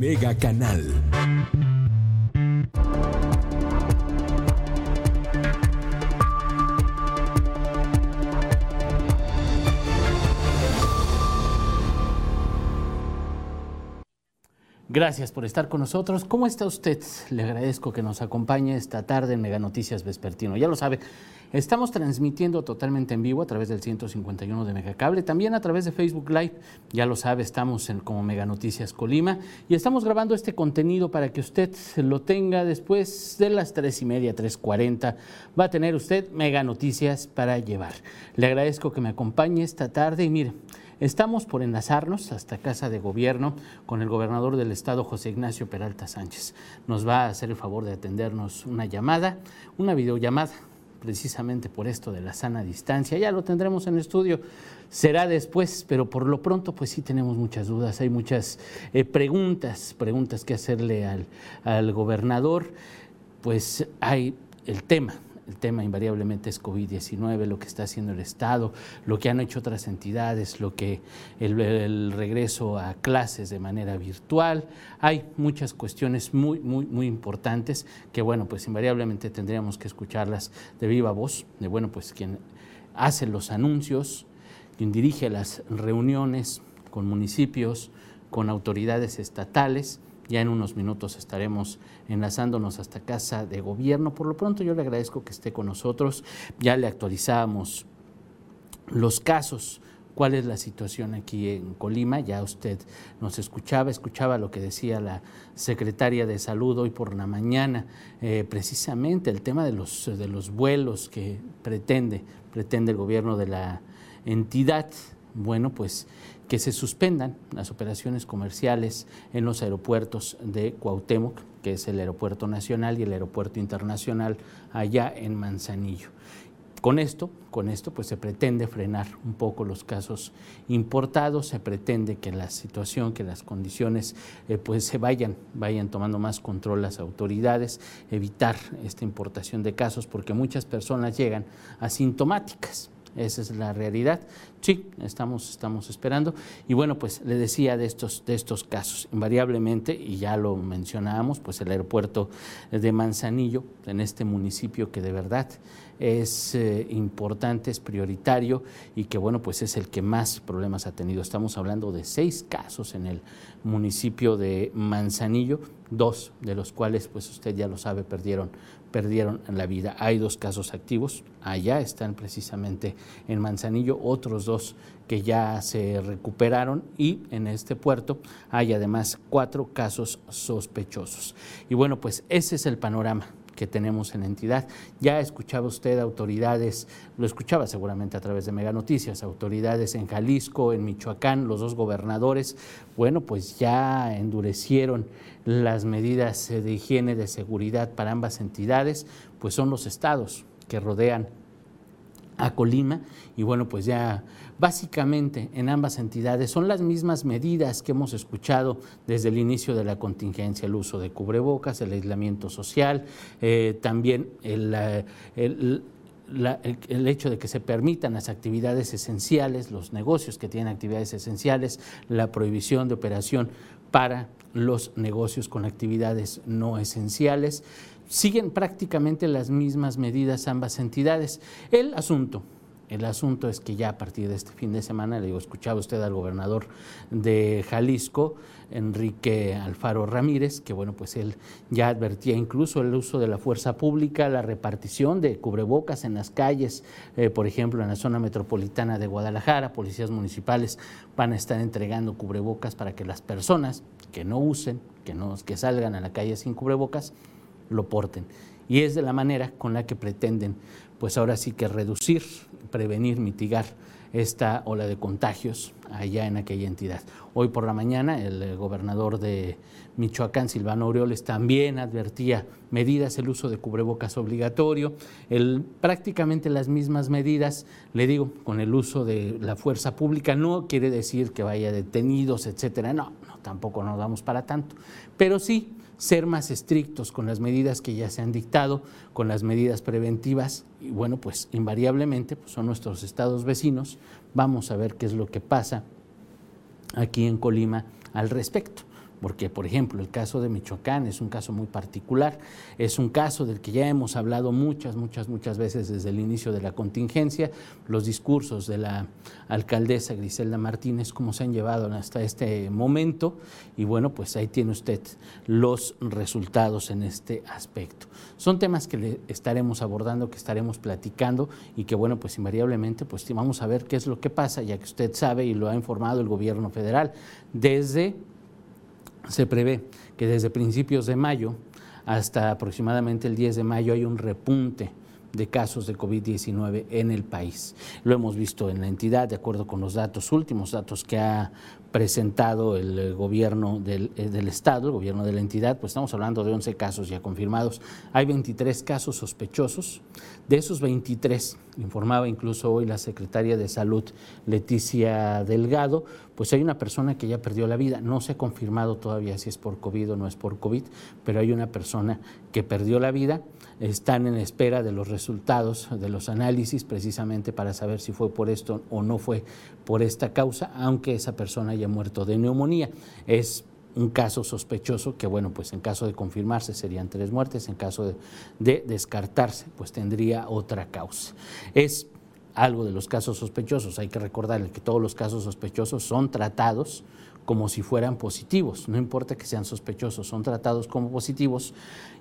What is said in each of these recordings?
Mega Canal. Gracias por estar con nosotros. ¿Cómo está usted? Le agradezco que nos acompañe esta tarde en Mega Noticias Vespertino. Ya lo sabe, estamos transmitiendo totalmente en vivo a través del 151 de Megacable, también a través de Facebook Live. Ya lo sabe, estamos en, como Mega Noticias Colima y estamos grabando este contenido para que usted lo tenga después de las 3 y media, 3.40. Va a tener usted Mega Noticias para llevar. Le agradezco que me acompañe esta tarde y mire, Estamos por enlazarnos hasta Casa de Gobierno con el gobernador del estado, José Ignacio Peralta Sánchez. Nos va a hacer el favor de atendernos una llamada, una videollamada, precisamente por esto de la sana distancia. Ya lo tendremos en estudio. Será después, pero por lo pronto pues sí tenemos muchas dudas, hay muchas eh, preguntas, preguntas que hacerle al, al gobernador. Pues hay el tema el tema invariablemente es COVID-19, lo que está haciendo el Estado, lo que han hecho otras entidades, lo que el, regreso a clases de manera virtual. Hay muchas cuestiones muy, muy, muy importantes que, bueno, pues invariablemente tendríamos que escucharlas de viva voz, de, bueno, pues quien hace los anuncios, quien dirige las reuniones con municipios, con autoridades estatales ya en unos minutos estaremos enlazándonos hasta casa de gobierno. Por lo pronto yo le agradezco que esté con nosotros. Ya le actualizamos los casos cuál es la situación aquí en Colima. Ya usted nos escuchaba, escuchaba lo que decía la secretaria de Salud hoy por la mañana, eh, precisamente el tema de los, de los vuelos que pretende, pretende el gobierno de la entidad. Bueno, pues que se suspendan las operaciones comerciales en los aeropuertos de Cuauhtémoc, que es el aeropuerto nacional y el aeropuerto internacional allá en Manzanillo. Con esto, con esto pues se pretende frenar un poco los casos importados, se pretende que la situación, que las condiciones eh, pues se vayan, vayan tomando más control las autoridades, evitar esta importación de casos porque muchas personas llegan asintomáticas esa es la realidad. Sí, estamos, estamos esperando. Y bueno, pues le decía de estos, de estos casos, invariablemente, y ya lo mencionábamos, pues el aeropuerto de Manzanillo, en este municipio que de verdad es eh, importante, es prioritario y que bueno, pues es el que más problemas ha tenido. Estamos hablando de seis casos en el municipio de Manzanillo, dos de los cuales, pues usted ya lo sabe, perdieron perdieron la vida. Hay dos casos activos, allá están precisamente en Manzanillo, otros dos que ya se recuperaron y en este puerto hay además cuatro casos sospechosos. Y bueno, pues ese es el panorama que tenemos en entidad. Ya escuchaba usted autoridades, lo escuchaba seguramente a través de Mega Noticias, autoridades en Jalisco, en Michoacán, los dos gobernadores, bueno, pues ya endurecieron las medidas de higiene, de seguridad para ambas entidades, pues son los estados que rodean a Colima y bueno, pues ya básicamente en ambas entidades son las mismas medidas que hemos escuchado desde el inicio de la contingencia, el uso de cubrebocas, el aislamiento social, eh, también el, el el, hecho de que se permitan las actividades esenciales, los negocios que tienen actividades esenciales, la prohibición de operación para los negocios con actividades no esenciales. Siguen prácticamente las mismas medidas ambas entidades. El asunto el asunto es que ya a partir de este fin de semana, le digo, escuchaba usted al gobernador de Jalisco, Enrique Alfaro Ramírez, que bueno, pues él ya advertía incluso el uso de la fuerza pública, la repartición de cubrebocas en las calles, eh, por ejemplo, en la zona metropolitana de Guadalajara, policías municipales van a estar entregando cubrebocas para que las personas que no usen, que, no, que salgan a la calle sin cubrebocas, lo porten. Y es de la manera con la que pretenden, pues ahora sí que reducir prevenir, mitigar esta ola de contagios allá en aquella entidad. Hoy por la mañana el eh, gobernador de Michoacán, Silvano Aureoles, también advertía medidas, el uso de cubrebocas obligatorio, el, prácticamente las mismas medidas, le digo, con el uso de la fuerza pública, no quiere decir que vaya detenidos, etcétera, no, no tampoco nos damos para tanto, pero sí ser más estrictos con las medidas que ya se han dictado, con las medidas preventivas, y bueno, pues invariablemente pues son nuestros estados vecinos. Vamos a ver qué es lo que pasa aquí en Colima al respecto. Porque por ejemplo el caso de Michoacán es un caso muy particular, es un caso del que ya hemos hablado muchas, muchas, muchas veces desde el inicio de la contingencia, los discursos de la alcaldesa Griselda Martínez, cómo se han llevado hasta este momento, y bueno, pues ahí tiene usted los resultados en este aspecto. Son temas que le estaremos abordando, que estaremos platicando y que bueno, pues invariablemente pues vamos a ver qué es lo que pasa, ya que usted sabe y lo ha informado el gobierno federal desde se prevé que desde principios de mayo hasta aproximadamente el 10 de mayo hay un repunte de casos de COVID-19 en el país. Lo hemos visto en la entidad, de acuerdo con los datos últimos, datos que ha presentado el eh, gobierno del, eh, del, Estado, el gobierno de la entidad, pues estamos hablando de 11 casos ya confirmados. Hay 23 casos sospechosos. De esos 23, informaba incluso hoy la secretaria de Salud, Leticia Delgado, pues hay una persona que ya perdió la vida. No se ha confirmado todavía si es por COVID o no es por COVID, pero hay una persona que perdió la vida están en espera de los resultados de los análisis precisamente para saber si fue por esto o no fue por esta causa, aunque esa persona haya muerto de neumonía. Es un caso sospechoso que, bueno, pues en caso de confirmarse serían tres muertes, en caso de, de descartarse, pues tendría otra causa. Es algo de los casos sospechosos. Hay que recordarle que todos los casos sospechosos son tratados como si fueran positivos, no importa que sean sospechosos, son tratados como positivos.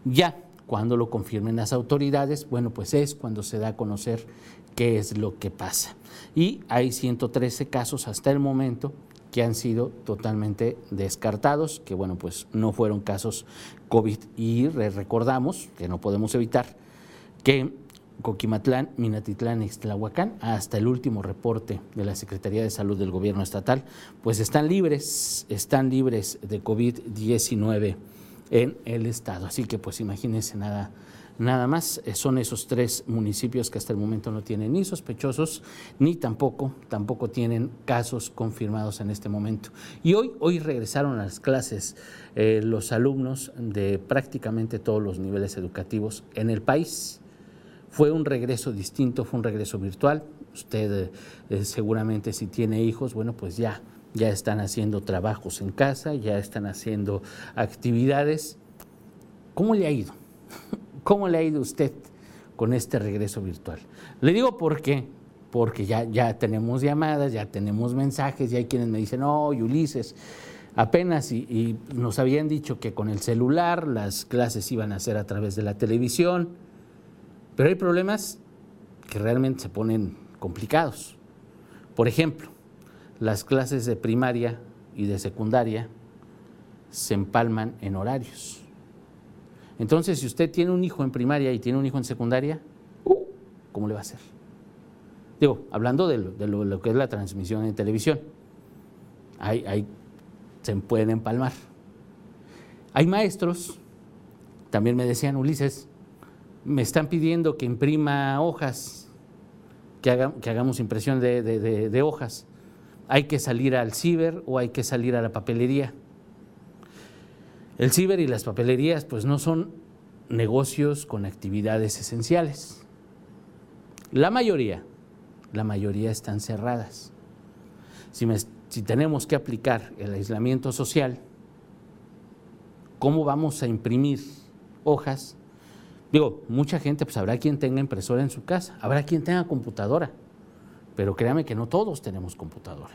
Ya cuando lo confirmen las autoridades, bueno, pues es cuando se da a conocer qué es lo que pasa. Y hay 113 casos hasta el momento que han sido totalmente descartados, que bueno, pues no fueron casos COVID. Y recordamos, que no podemos evitar, que Coquimatlán, Minatitlán Ixtlahuacán, hasta el último reporte de la Secretaría de Salud del Gobierno Estatal, pues están libres, están libres de COVID-19 en el estado. Así que pues imagínense nada, nada más. Eh, son esos tres municipios que hasta el momento no tienen ni sospechosos ni tampoco, tampoco tienen casos confirmados en este momento. Y hoy, hoy regresaron a las clases eh, los alumnos de prácticamente todos los niveles educativos en el país. Fue un regreso distinto, fue un regreso virtual. Usted eh, seguramente si tiene hijos, bueno, pues ya ya están haciendo trabajos en casa, ya están haciendo actividades. ¿Cómo le ha ido? ¿Cómo le ha ido usted con este regreso virtual? Le digo por qué, porque ya, ya tenemos llamadas, ya tenemos mensajes, y hay quienes me dicen, no, Ulises, apenas y, nos habían dicho que con el celular las clases iban a ser a través de la televisión, pero hay problemas que realmente se ponen complicados. Por ejemplo, las clases de primaria y de secundaria se empalman en horarios. Entonces, si usted tiene un hijo en primaria y tiene un hijo en secundaria, ¿cómo le va a hacer? Digo, hablando de lo, que es la transmisión en televisión, hay, se pueden empalmar. Hay maestros, también me decían, Ulises, me están pidiendo que imprima hojas, que, hagamos impresión de hojas hay que salir al ciber o hay que salir a la papelería. El ciber y las papelerías pues no son negocios con actividades esenciales. La mayoría, la mayoría están cerradas. Si, tenemos que aplicar el aislamiento social, ¿cómo vamos a imprimir hojas? Digo, mucha gente, pues habrá quien tenga impresora en su casa, habrá quien tenga computadora pero créame que no todos tenemos computadora.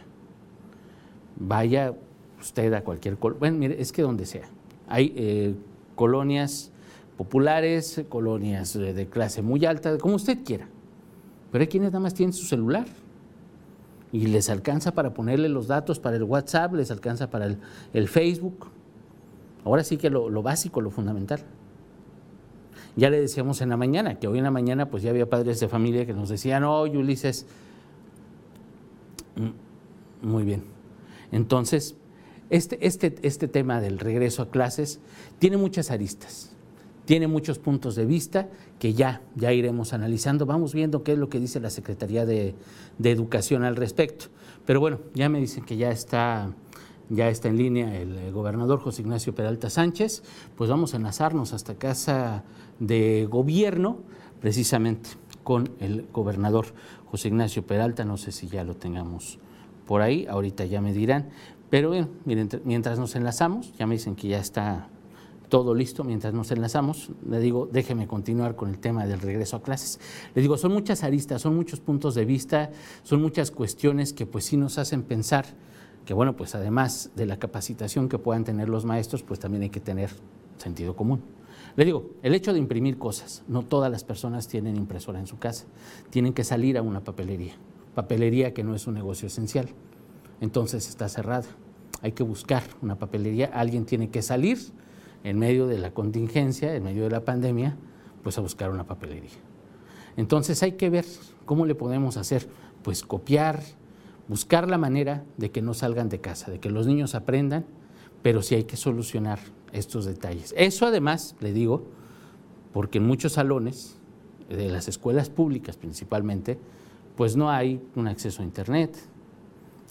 Vaya usted a cualquier... Bueno, mire, es que donde sea. Hay eh, colonias populares, colonias de clase muy alta, como usted quiera. Pero hay quienes nada más tienen su celular y les alcanza para ponerle los datos para el WhatsApp, les alcanza para el, Facebook. Ahora sí que lo, básico, lo fundamental. Ya le decíamos en la mañana, que hoy en la mañana pues ya había padres de familia que nos decían, oh, Ulises, Mm, muy bien. Entonces, este, este, este tema del regreso a clases tiene muchas aristas, tiene muchos puntos de vista que ya, ya iremos analizando. Vamos viendo qué es lo que dice la Secretaría de, Educación al respecto. Pero bueno, ya me dicen que ya está, ya está en línea el, gobernador José Ignacio Peralta Sánchez. Pues vamos a enlazarnos hasta casa de gobierno, precisamente con el gobernador José Ignacio Peralta, no sé si ya lo tengamos por ahí, ahorita ya me dirán, Pero bueno, miren, mientras nos enlazamos, ya me dicen que ya está todo listo, mientras nos enlazamos, le digo, déjeme continuar con el tema del regreso a clases. Le digo, son muchas aristas, son muchos puntos de vista, son muchas cuestiones que pues sí nos hacen pensar que bueno, pues además de la capacitación que puedan tener los maestros, pues también hay que tener sentido común. Le digo, el hecho de imprimir cosas, no todas las personas tienen impresora en su casa, tienen que salir a una papelería, papelería que no es un negocio esencial, entonces está cerrada, hay que buscar una papelería, alguien tiene que salir en medio de la contingencia, en medio de la pandemia, pues a buscar una papelería. Entonces hay que ver cómo le podemos hacer, pues copiar, buscar la manera de que no salgan de casa, de que los niños aprendan, pero sí hay que solucionar estos detalles. Eso además, le digo, porque en muchos salones, de las escuelas públicas principalmente, pues no hay un acceso a Internet,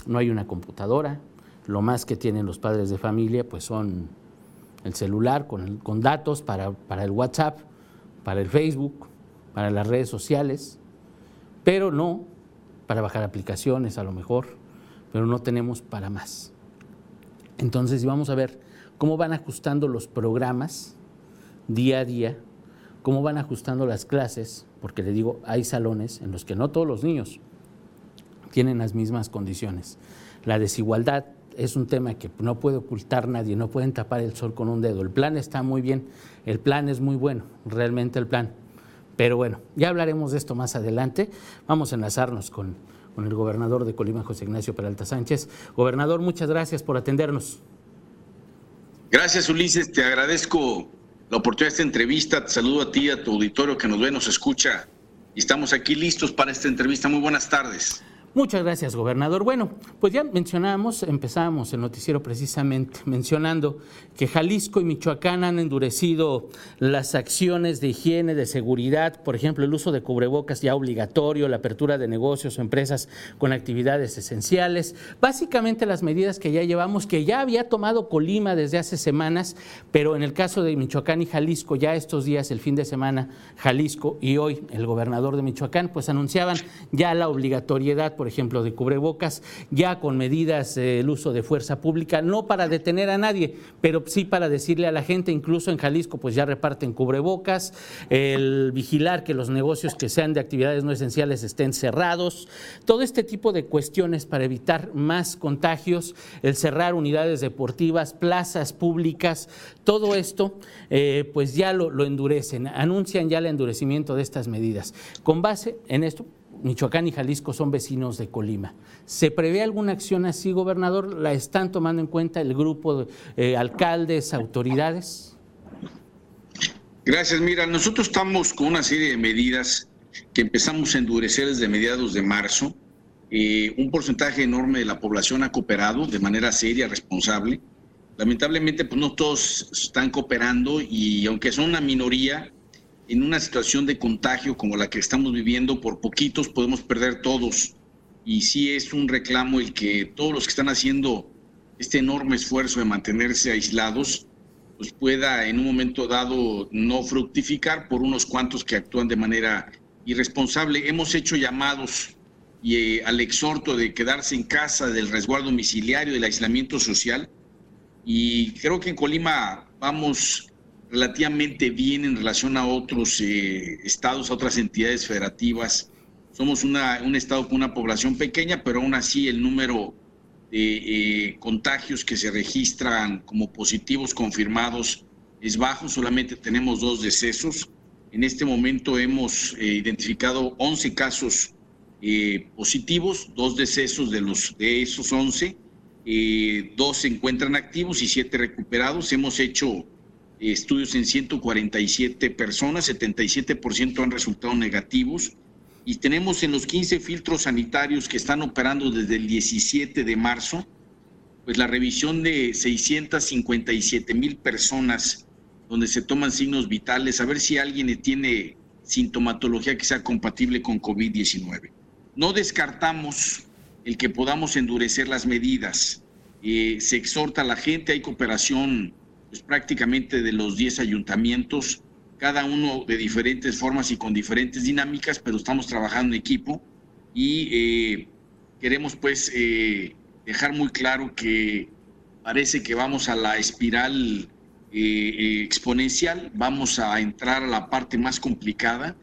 no hay una computadora, lo más que tienen los padres de familia pues son el celular con, datos para, para el WhatsApp, para el Facebook, para las redes sociales, pero no para bajar aplicaciones a lo mejor, pero no tenemos para más. Entonces vamos a ver cómo van ajustando los programas día a día, cómo van ajustando las clases, porque le digo, hay salones en los que no todos los niños tienen las mismas condiciones. La desigualdad es un tema que no puede ocultar nadie, no pueden tapar el sol con un dedo. El plan está muy bien, el plan es muy bueno, realmente el plan. Pero bueno, ya hablaremos de esto más adelante. Vamos a enlazarnos con, con el gobernador de Colima, José Ignacio Peralta Sánchez. Gobernador, muchas gracias por atendernos. Gracias, Ulises. Te agradezco la oportunidad de esta entrevista. Te saludo a ti, a tu auditorio que nos ve, nos escucha. Y estamos aquí listos para esta entrevista. Muy buenas tardes. Muchas gracias, gobernador. Bueno, pues ya mencionamos, empezamos el noticiero precisamente mencionando que Jalisco y Michoacán han endurecido las acciones de higiene, de seguridad, por ejemplo, el uso de cubrebocas ya obligatorio, la apertura de negocios o empresas con actividades esenciales, básicamente las medidas que ya llevamos, que ya había tomado Colima desde hace semanas, pero en el caso de Michoacán y Jalisco, ya estos días, el fin de semana, Jalisco y hoy el gobernador de Michoacán, pues anunciaban ya la obligatoriedad por ejemplo, de cubrebocas, ya con medidas del uso de fuerza pública, no para detener a nadie, pero sí para decirle a la gente, incluso en Jalisco, pues ya reparten cubrebocas, el vigilar que los negocios que sean de actividades no esenciales estén cerrados, todo este tipo de cuestiones para evitar más contagios, el cerrar unidades deportivas, plazas públicas, todo esto, eh, pues ya lo endurecen, anuncian ya el endurecimiento de estas medidas. Con base en esto, Michoacán y Jalisco son vecinos de Colima. ¿Se prevé alguna acción así, gobernador? ¿La están tomando en cuenta el grupo de eh, alcaldes, autoridades? Gracias. Mira, nosotros estamos con una serie de medidas que empezamos a endurecer desde mediados de marzo. Eh, un porcentaje enorme de la población ha cooperado de manera seria, responsable. Lamentablemente, pues no todos están cooperando y aunque son una minoría, en una situación de contagio como la que estamos viviendo, por poquitos podemos perder todos. Y sí es un reclamo el que todos los que están haciendo este enorme esfuerzo de mantenerse aislados, pues pueda en un momento dado no fructificar por unos cuantos que actúan de manera irresponsable. Hemos hecho llamados y, eh, al exhorto de quedarse en casa, del resguardo domiciliario, del aislamiento social. Y creo que en Colima vamos relativamente bien en relación a otros eh, estados, a otras entidades federativas. Somos una, un estado con una población pequeña, pero aún así el número de eh, contagios que se registran como positivos confirmados es bajo, solamente tenemos dos decesos. En este momento hemos eh, identificado 11 casos positivos, dos decesos de, los, de esos 11, dos se encuentran activos y siete recuperados. Hemos hecho estudios en 147 personas, 77% han resultado negativos y tenemos en los 15 filtros sanitarios que están operando desde el 17 de marzo, pues la revisión de 657 mil personas donde se toman signos vitales, a ver si alguien tiene sintomatología que sea compatible con COVID-19. No descartamos el que podamos endurecer las medidas. Eh, se exhorta a la gente, hay cooperación pues, prácticamente de los 10 ayuntamientos, cada uno de diferentes formas y con diferentes dinámicas, pero estamos trabajando en equipo y eh, queremos pues eh, dejar muy claro que parece que vamos a la espiral eh, exponencial, vamos a entrar a la parte más complicada,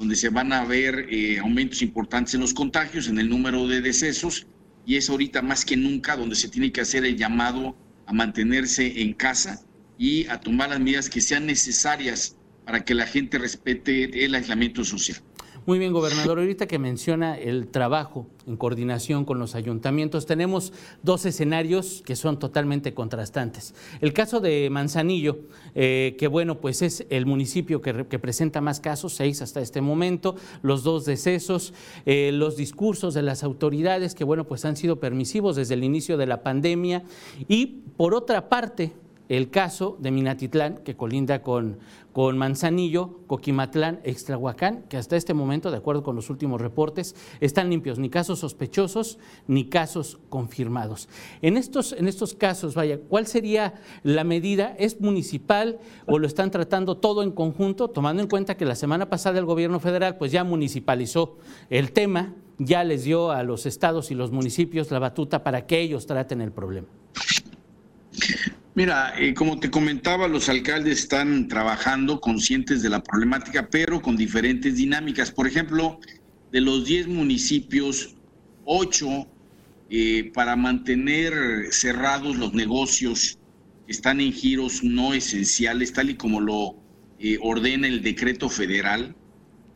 donde se van a ver aumentos importantes en los contagios, en el número de decesos, y es ahorita más que nunca donde se tiene que hacer el llamado a mantenerse en casa y a tomar las medidas que sean necesarias para que la gente respete el aislamiento social. Muy bien, gobernador. Ahorita que menciona el trabajo en coordinación con los ayuntamientos, tenemos dos escenarios que son totalmente contrastantes. El caso de Manzanillo, eh, que bueno, pues es el municipio que, presenta más casos, seis hasta este momento, los dos decesos, eh, los discursos de las autoridades que bueno, pues han sido permisivos desde el inicio de la pandemia. Y por otra parte, el caso de Minatitlán, que colinda con, con Manzanillo, Coquimatlán, Extrahuacán, que hasta este momento, de acuerdo con los últimos reportes, están limpios, ni casos sospechosos ni casos confirmados. En estos, en estos casos, vaya, ¿cuál sería la medida? ¿Es municipal o lo están tratando todo en conjunto, tomando en cuenta que la semana pasada el gobierno federal pues ya municipalizó el tema, ya les dio a los estados y los municipios la batuta para que ellos traten el problema? Mira, eh, como te comentaba, los alcaldes están trabajando conscientes de la problemática, pero con diferentes dinámicas. Por ejemplo, de los 10 municipios, 8 eh, para mantener cerrados los negocios están en giros no esenciales, tal y como lo eh, ordena el decreto federal.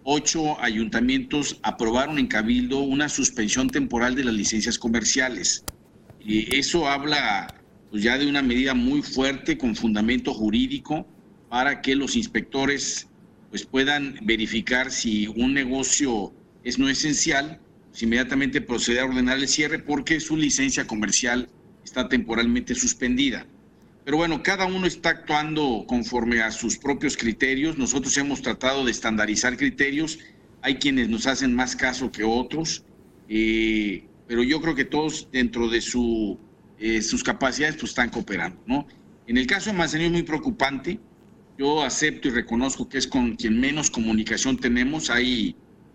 Ocho ayuntamientos aprobaron en Cabildo una suspensión temporal de las licencias comerciales. eso habla pues ya de una medida muy fuerte con fundamento jurídico para que los inspectores pues puedan verificar si un negocio es no esencial, pues inmediatamente proceder a ordenar el cierre porque su licencia comercial está temporalmente suspendida. Pero bueno, cada uno está actuando conforme a sus propios criterios. Nosotros hemos tratado de estandarizar criterios. Hay quienes nos hacen más caso que otros, eh, pero yo creo que todos dentro de su eh, sus capacidades pues están cooperando, ¿no? En el caso de Manzanillo es muy preocupante. Yo acepto y reconozco que es con quien menos comunicación tenemos. Hay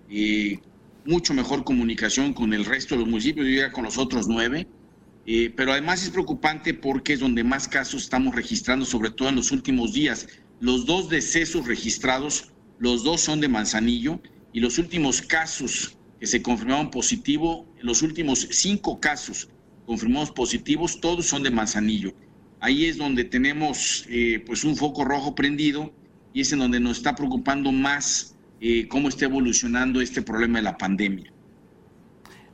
eh, mucho mejor comunicación con el resto de los municipios, yo con los otros nueve. Eh, pero además es preocupante porque es donde más casos estamos registrando, sobre todo en los últimos días. Los dos decesos registrados, los dos son de Manzanillo y los últimos casos que se confirmaron positivo, los últimos cinco casos confirmados positivos, todos son de Manzanillo. Ahí es donde tenemos eh, pues un foco rojo prendido y es en donde nos está preocupando más eh, cómo está evolucionando este problema de la pandemia.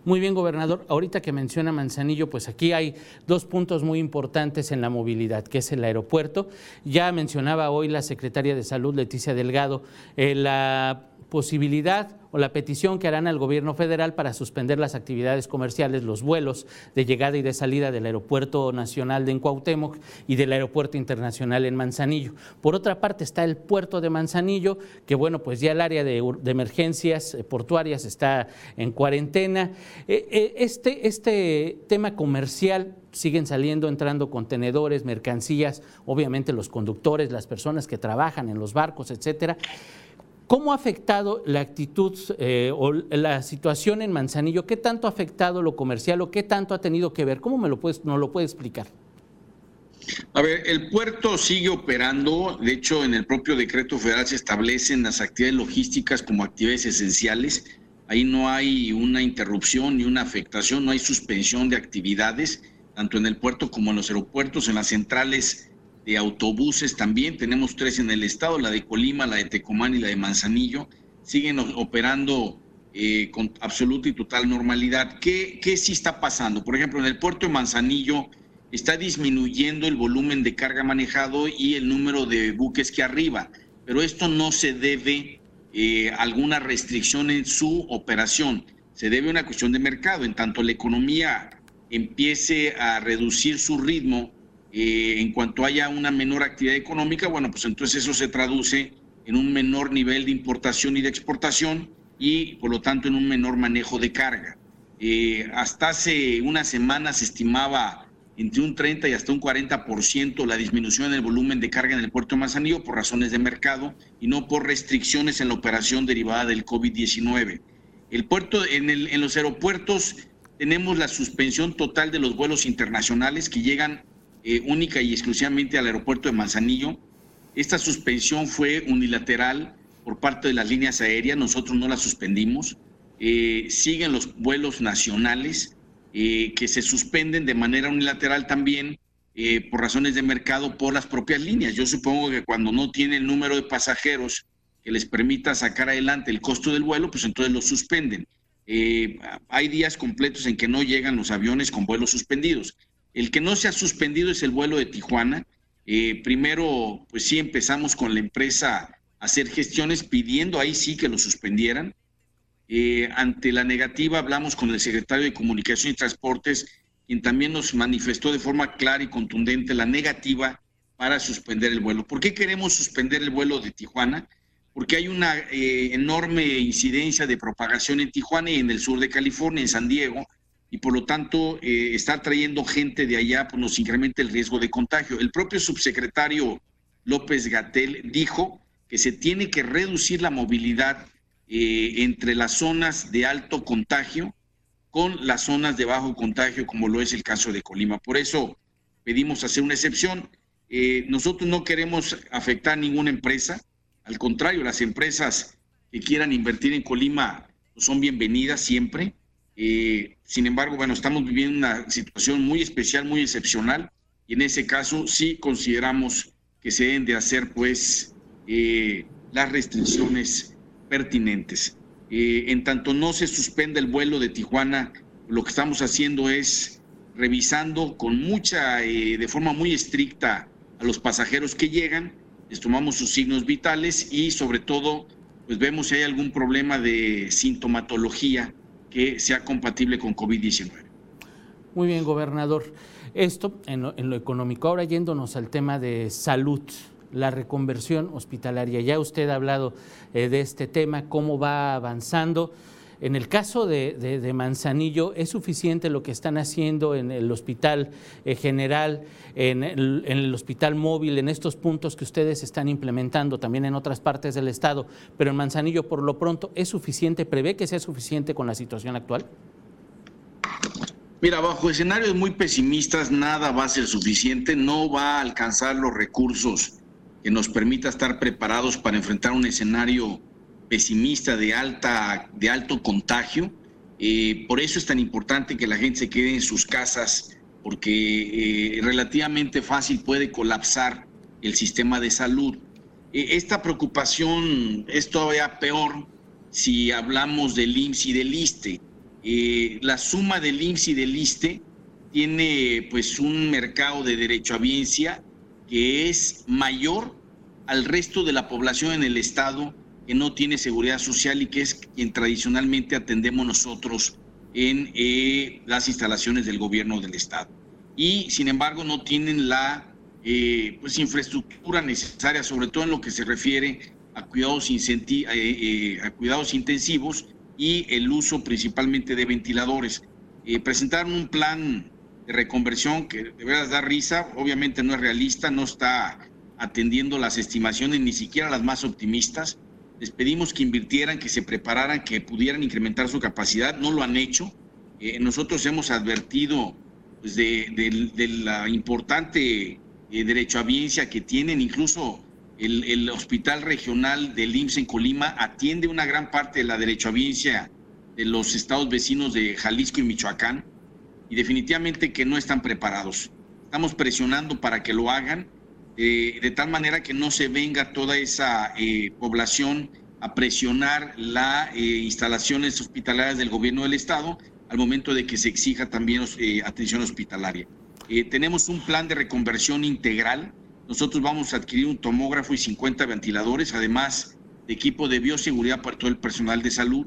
Muy bien, gobernador. Ahorita que menciona Manzanillo, pues aquí hay dos puntos muy importantes en la movilidad, que es el aeropuerto. Ya mencionaba hoy la secretaria de Salud, Leticia Delgado, eh, la posibilidad o la petición que harán al gobierno federal para suspender las actividades comerciales, los vuelos de llegada y de salida del Aeropuerto Nacional de Cuauhtémoc y del Aeropuerto Internacional en Manzanillo. Por otra parte está el puerto de Manzanillo, que bueno, pues ya el área de, emergencias eh, portuarias está en cuarentena. Eh, eh, este, este tema comercial siguen saliendo, entrando contenedores, mercancías, obviamente los conductores, las personas que trabajan en los barcos, etcétera. ¿Cómo ha afectado la actitud eh, o la situación en Manzanillo? ¿Qué tanto ha afectado lo comercial o qué tanto ha tenido que ver? ¿Cómo me lo puedes, nos lo puede explicar? A ver, el puerto sigue operando. De hecho, en el propio decreto federal se establecen las actividades logísticas como actividades esenciales. Ahí no hay una interrupción ni una afectación, no hay suspensión de actividades, tanto en el puerto como en los aeropuertos, en las centrales de autobuses también, tenemos tres en el estado, la de Colima, la de Tecomán y la de Manzanillo, siguen operando eh, con absoluta y total normalidad. ¿Qué, ¿Qué sí está pasando? Por ejemplo, en el puerto de Manzanillo está disminuyendo el volumen de carga manejado y el número de buques que arriba, pero esto no se debe eh, a alguna restricción en su operación, se debe a una cuestión de mercado. En tanto la economía empiece a reducir su ritmo, eh, en cuanto haya una menor actividad económica, bueno, pues entonces eso se traduce en un menor nivel de importación y de exportación y por lo tanto en un menor manejo de carga. Eh, hasta hace una semana se estimaba entre un 30 y hasta un 40% la disminución en el volumen de carga en el puerto de Manzanillo por razones de mercado y no por restricciones en la operación derivada del COVID-19. El puerto, en, en los aeropuertos tenemos la suspensión total de los vuelos internacionales que llegan eh, única y exclusivamente al aeropuerto de Manzanillo. Esta suspensión fue unilateral por parte de las líneas aéreas, nosotros no la suspendimos. Eh, siguen los vuelos nacionales eh, que se suspenden de manera unilateral también por razones de mercado por las propias líneas. Yo supongo que cuando no tiene el número de pasajeros que les permita sacar adelante el costo del vuelo, pues entonces lo suspenden. hay días completos en que no llegan los aviones con vuelos suspendidos. El que no se ha suspendido es el vuelo de Tijuana. Eh, primero, pues sí empezamos con la empresa a hacer gestiones pidiendo ahí sí que lo suspendieran. Eh, ante la negativa hablamos con el secretario de Comunicación y Transportes, quien también nos manifestó de forma clara y contundente la negativa para suspender el vuelo. ¿Por qué queremos suspender el vuelo de Tijuana? Porque hay una eh, enorme incidencia de propagación en Tijuana y en el sur de California, en San Diego, y por lo tanto eh, estar trayendo gente de allá pues, nos incrementa el riesgo de contagio. El propio subsecretario López Gatel dijo que se tiene que reducir la movilidad eh, entre las zonas de alto contagio con las zonas de bajo contagio, como lo es el caso de Colima. Por eso pedimos hacer una excepción. Eh, nosotros no queremos afectar a ninguna empresa, al contrario, las empresas que quieran invertir en Colima son bienvenidas siempre. Eh, sin embargo, bueno, estamos viviendo una situación muy especial, muy excepcional, y en ese caso sí consideramos que se deben de hacer, pues, eh, las restricciones pertinentes. Eh, en tanto no se suspenda el vuelo de Tijuana, lo que estamos haciendo es revisando con mucha, de forma muy estricta a los pasajeros que llegan, les tomamos sus signos vitales y sobre todo, pues vemos si hay algún problema de sintomatología que sea compatible con COVID-19. Muy bien, gobernador. Esto en lo, económico. Ahora yéndonos al tema de salud, la reconversión hospitalaria. Ya usted ha hablado eh, de este tema, cómo va avanzando. En el caso de, Manzanillo, ¿es suficiente lo que están haciendo en el hospital eh, general, en el, hospital móvil, en estos puntos que ustedes están implementando también en otras partes del Estado? Pero en Manzanillo, por lo pronto, ¿es suficiente? ¿Prevé que sea suficiente con la situación actual? Mira, bajo escenarios muy pesimistas, nada va a ser suficiente, no va a alcanzar los recursos que nos permita estar preparados para enfrentar un escenario pesimista de, alta, de alto contagio. Eh, por eso es tan importante que la gente se quede en sus casas, porque eh, relativamente fácil puede colapsar el sistema de salud. Eh, esta preocupación es todavía peor si hablamos del IMSS y del ISTE. la suma del IMSS y del ISTE tiene pues un mercado de derecho a biencia que es mayor al resto de la población en el estado que no tiene seguridad social y que es quien tradicionalmente atendemos nosotros en eh, las instalaciones del gobierno del Estado. Y sin embargo no tienen la eh, pues, infraestructura necesaria, sobre todo en lo que se refiere a cuidados, eh, a cuidados intensivos y el uso principalmente de ventiladores. presentaron un plan de reconversión que de verdad da risa, obviamente no es realista, no está atendiendo las estimaciones, ni siquiera las más optimistas les pedimos que invirtieran, que se prepararan, que pudieran incrementar su capacidad, no lo han hecho. Eh, nosotros hemos advertido pues, de, la importante eh, derecho a biencia que tienen, incluso el, hospital regional del IMSS en Colima atiende una gran parte de la derecho a biencia de los estados vecinos de Jalisco y Michoacán, y definitivamente que no están preparados. Estamos presionando para que lo hagan eh, de tal manera que no se venga toda esa eh, población a presionar las eh, instalaciones hospitalarias del gobierno del Estado al momento de que se exija también atención hospitalaria. tenemos un plan de reconversión integral. Nosotros vamos a adquirir un tomógrafo y 50 ventiladores, además de equipo de bioseguridad para todo el personal de salud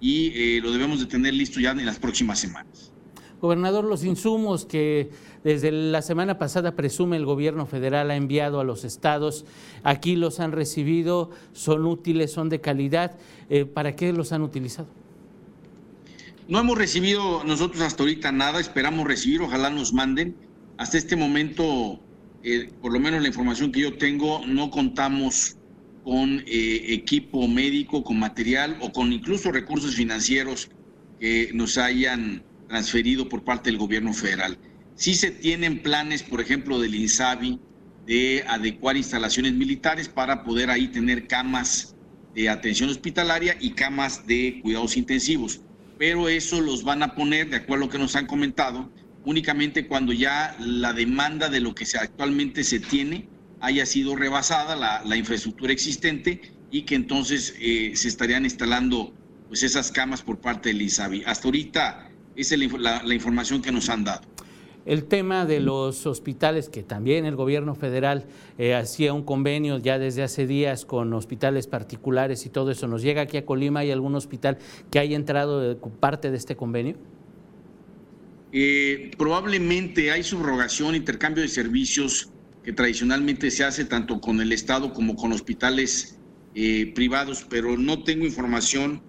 y lo debemos de tener listo ya en las próximas semanas. Gobernador, los insumos que desde la semana pasada presume el gobierno federal ha enviado a los estados, aquí los han recibido, son útiles, son de calidad. Eh, ¿Para qué los han utilizado? No hemos recibido nosotros hasta ahorita nada, esperamos recibir, ojalá nos manden. Hasta este momento, eh, por lo menos la información que yo tengo, no contamos con eh, equipo médico, con material o con incluso recursos financieros que nos hayan transferido por parte del gobierno federal. Sí se tienen planes, por ejemplo, del INSABI, de adecuar instalaciones militares para poder ahí tener camas de atención hospitalaria y camas de cuidados intensivos. Pero eso los van a poner, de acuerdo a lo que nos han comentado, únicamente cuando ya la demanda de lo que actualmente se tiene haya sido rebasada, la, infraestructura existente, y que entonces eh, se estarían instalando pues, esas camas por parte del ISABI. Hasta ahorita esa es la información que nos han dado. El tema de los hospitales, que también el gobierno federal eh, hacía un convenio ya desde hace días con hospitales particulares y todo eso, ¿nos llega aquí a Colima? ¿Hay algún hospital que haya entrado parte de este convenio? Eh, probablemente hay subrogación, intercambio de servicios que tradicionalmente se hace tanto con el Estado como con hospitales eh, privados, pero no tengo información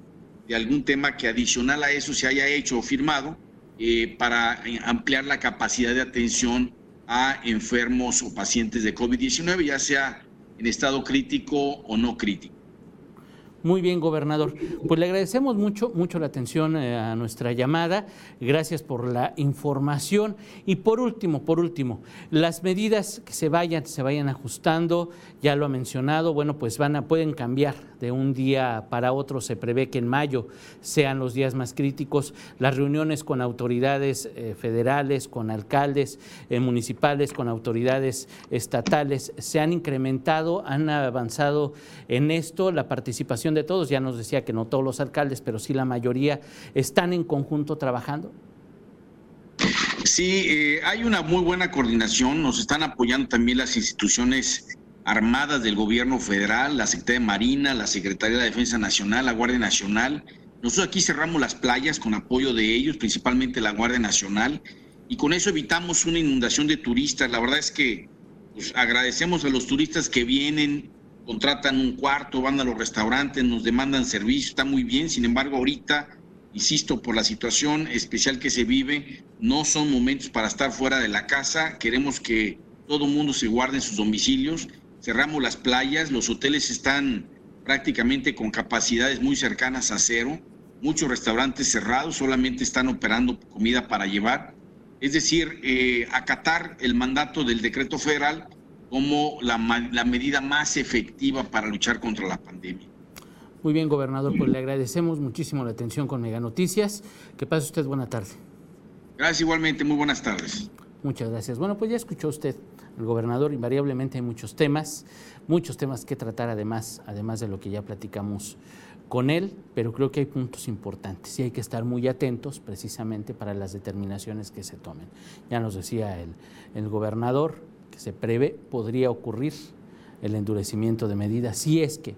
de algún tema que adicional a eso se haya hecho o firmado eh, para ampliar la capacidad de atención a enfermos o pacientes de COVID-19, ya sea en estado crítico o no crítico. Muy bien, gobernador. Pues le agradecemos mucho, mucho la atención eh, a nuestra llamada. Gracias por la información. Y por último, por último, las medidas que se vayan, se vayan ajustando, ya lo ha mencionado, bueno, pues van a, pueden cambiar de un día para otro. Se prevé que en mayo sean los días más críticos. Las reuniones con autoridades eh, federales, con alcaldes eh, municipales, con autoridades estatales se han incrementado, han avanzado en esto. La participación de todos, ya nos decía que no todos los alcaldes, pero sí la mayoría, están en conjunto trabajando? Sí, eh, hay una muy buena coordinación, nos están apoyando también las instituciones armadas del gobierno federal, la Secretaría de Marina, la Secretaría de Defensa Nacional, la Guardia Nacional. Nosotros aquí cerramos las playas con apoyo de ellos, principalmente la Guardia Nacional, y con eso evitamos una inundación de turistas. La verdad es que pues, agradecemos a los turistas que vienen contratan un cuarto, van a los restaurantes, nos demandan servicio, está muy bien, sin embargo ahorita, insisto, por la situación especial que se vive, no son momentos para estar fuera de la casa, queremos que todo el mundo se guarde en sus domicilios, cerramos las playas, los hoteles están prácticamente con capacidades muy cercanas a cero, muchos restaurantes cerrados, solamente están operando comida para llevar, es decir, eh, acatar el mandato del decreto federal como la, medida más efectiva para luchar contra la pandemia. Muy bien, gobernador, pues le agradecemos muchísimo la atención con Mega Noticias. Que pase usted buena tarde. Gracias igualmente, muy buenas tardes. Muchas gracias. Bueno, pues ya escuchó usted el gobernador, invariablemente hay muchos temas, muchos temas que tratar además, además de lo que ya platicamos con él, pero creo que hay puntos importantes y hay que estar muy atentos precisamente para las determinaciones que se tomen. Ya nos decía el, el gobernador, que se prevé podría ocurrir el endurecimiento de medidas si es que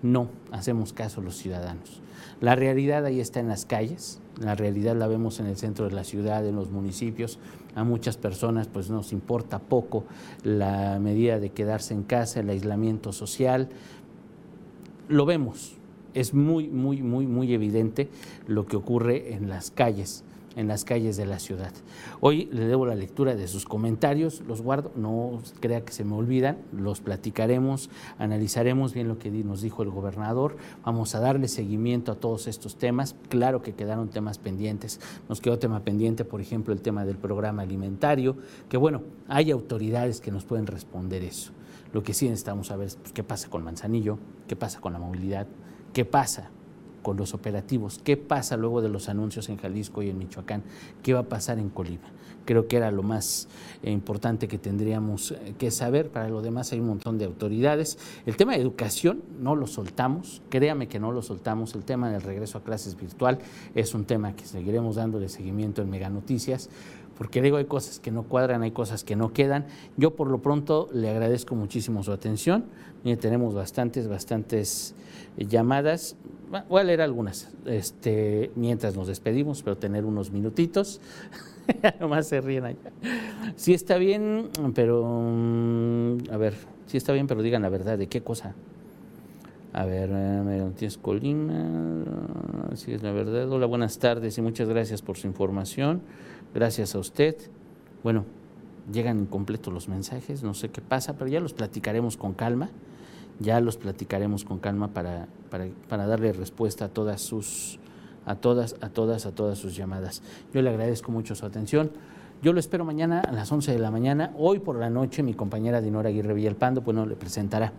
no hacemos caso los ciudadanos. La realidad ahí está en las calles, la realidad la vemos en el centro de la ciudad, en los municipios. A muchas personas pues nos importa poco la medida de quedarse en casa, el aislamiento social. Lo vemos, es muy, muy, muy, muy evidente lo que ocurre en las calles en las calles de la ciudad. Hoy le debo la lectura de sus comentarios, los guardo, no crea que se me olvidan, los platicaremos, analizaremos bien lo que nos dijo el gobernador, vamos a darle seguimiento a todos estos temas, claro que quedaron temas pendientes, nos quedó tema pendiente, por ejemplo, el tema del programa alimentario, que bueno, hay autoridades que nos pueden responder eso. Lo que sí necesitamos saber es pues, qué pasa con Manzanillo, qué pasa con la movilidad, qué pasa con los operativos. ¿Qué pasa luego de los anuncios en Jalisco y en Michoacán? ¿Qué va a pasar en Colima? Creo que era lo más eh, importante que tendríamos eh, que saber. Para lo demás hay un montón de autoridades. El tema de educación no lo soltamos, créame que no lo soltamos. El tema del regreso a clases virtual es un tema que seguiremos dándole seguimiento en Mega Noticias porque digo, hay cosas que no cuadran, hay cosas que no quedan. Yo por lo pronto le agradezco muchísimo su atención. tenemos bastantes, bastantes eh, llamadas voy a leer algunas este, mientras nos despedimos, pero tener unos minutitos. Nomás se ríen allá. Sí está bien, pero. Mm, a ver, sí está bien, pero digan la verdad. ¿De qué cosa? A ver, eh, tienes Colima. Sí es la verdad. Hola, buenas tardes y muchas gracias por su información. Gracias a usted. Bueno, llegan incompletos los mensajes, no sé qué pasa, pero ya los platicaremos con calma ya los platicaremos con calma para, para, darle respuesta a todas sus a todas, a todas, a todas sus llamadas. Yo le agradezco mucho su atención. Yo lo espero mañana a las 11 de la mañana. Hoy por la noche mi compañera Dinora Aguirre Villalpando, pues no le presentará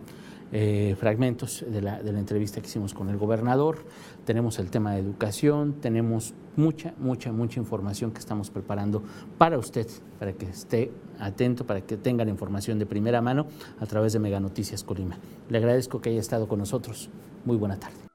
eh, fragmentos de la, de la, entrevista que hicimos con el gobernador, tenemos el tema de educación, tenemos mucha, mucha, mucha información que estamos preparando para usted, para que esté atento, para que tenga la información de primera mano a través de Mega Noticias Colima. Le agradezco que haya estado con nosotros. Muy buena tarde.